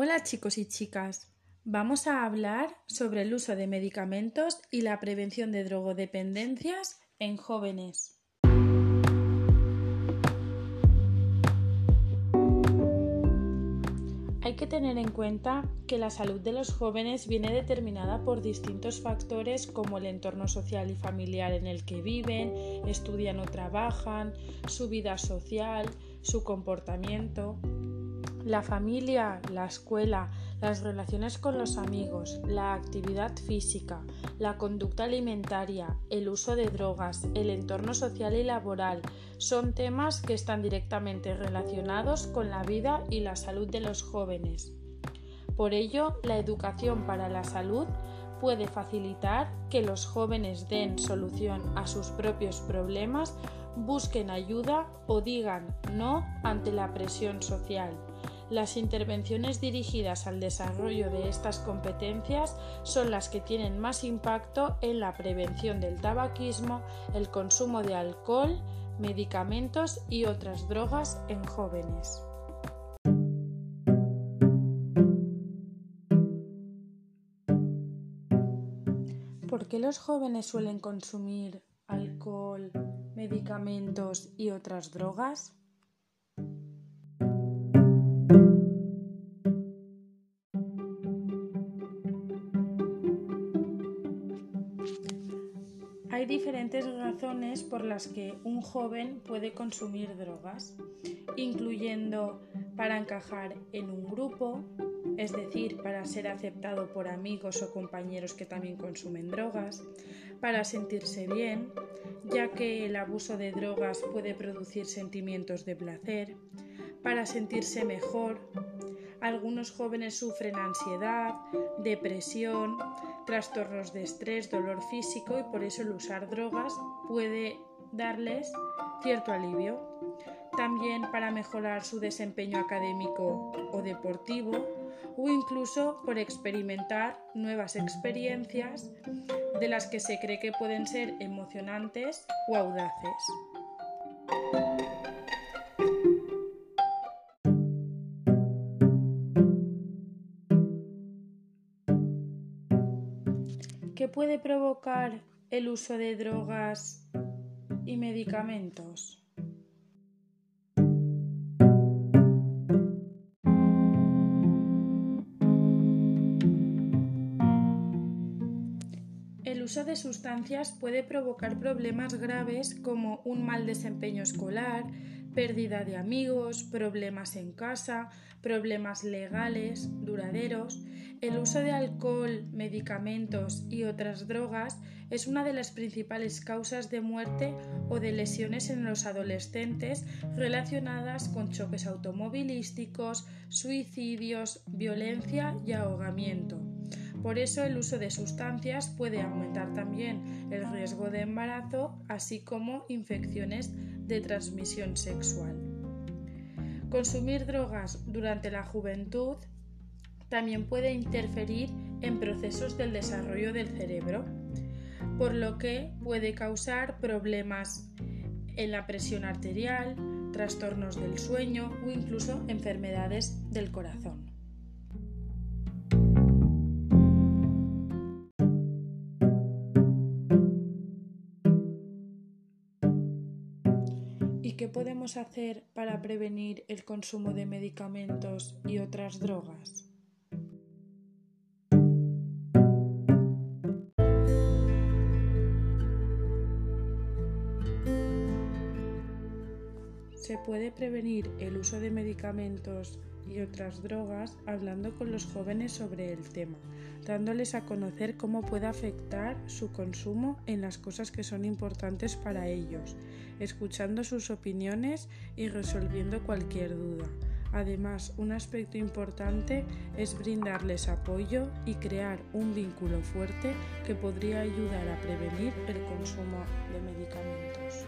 Hola chicos y chicas, vamos a hablar sobre el uso de medicamentos y la prevención de drogodependencias en jóvenes. Hay que tener en cuenta que la salud de los jóvenes viene determinada por distintos factores como el entorno social y familiar en el que viven, estudian o trabajan, su vida social, su comportamiento, la familia, la escuela, las relaciones con los amigos, la actividad física, la conducta alimentaria, el uso de drogas, el entorno social y laboral son temas que están directamente relacionados con la vida y la salud de los jóvenes. Por ello, la educación para la salud puede facilitar que los jóvenes den solución a sus propios problemas, busquen ayuda o digan no ante la presión social. Las intervenciones dirigidas al desarrollo de estas competencias son las que tienen más impacto en la prevención del tabaquismo, el consumo de alcohol, medicamentos y otras drogas en jóvenes. ¿Por qué los jóvenes suelen consumir alcohol, medicamentos y otras drogas? Diferentes razones por las que un joven puede consumir drogas, incluyendo para encajar en un grupo, es decir, para ser aceptado por amigos o compañeros que también consumen drogas, para sentirse bien, ya que el abuso de drogas puede producir sentimientos de placer, para sentirse mejor, algunos jóvenes sufren ansiedad, depresión, trastornos de estrés, dolor físico y por eso el usar drogas puede darles cierto alivio. También para mejorar su desempeño académico o deportivo o incluso por experimentar nuevas experiencias de las que se cree que pueden ser emocionantes o audaces. ¿Qué puede provocar el uso de drogas y medicamentos? El uso de sustancias puede provocar problemas graves como un mal desempeño escolar, pérdida de amigos, problemas en casa, problemas legales duraderos. El uso de alcohol, medicamentos y otras drogas es una de las principales causas de muerte o de lesiones en los adolescentes relacionadas con choques automovilísticos, suicidios, violencia y ahogamiento. Por eso el uso de sustancias puede aumentar también el riesgo de embarazo, así como infecciones de transmisión sexual. Consumir drogas durante la juventud también puede interferir en procesos del desarrollo del cerebro, por lo que puede causar problemas en la presión arterial, trastornos del sueño o incluso enfermedades del corazón. Qué podemos hacer para prevenir el consumo de medicamentos y otras drogas? Se puede prevenir el uso de medicamentos y otras drogas hablando con los jóvenes sobre el tema, dándoles a conocer cómo puede afectar su consumo en las cosas que son importantes para ellos, escuchando sus opiniones y resolviendo cualquier duda. Además, un aspecto importante es brindarles apoyo y crear un vínculo fuerte que podría ayudar a prevenir el consumo de medicamentos.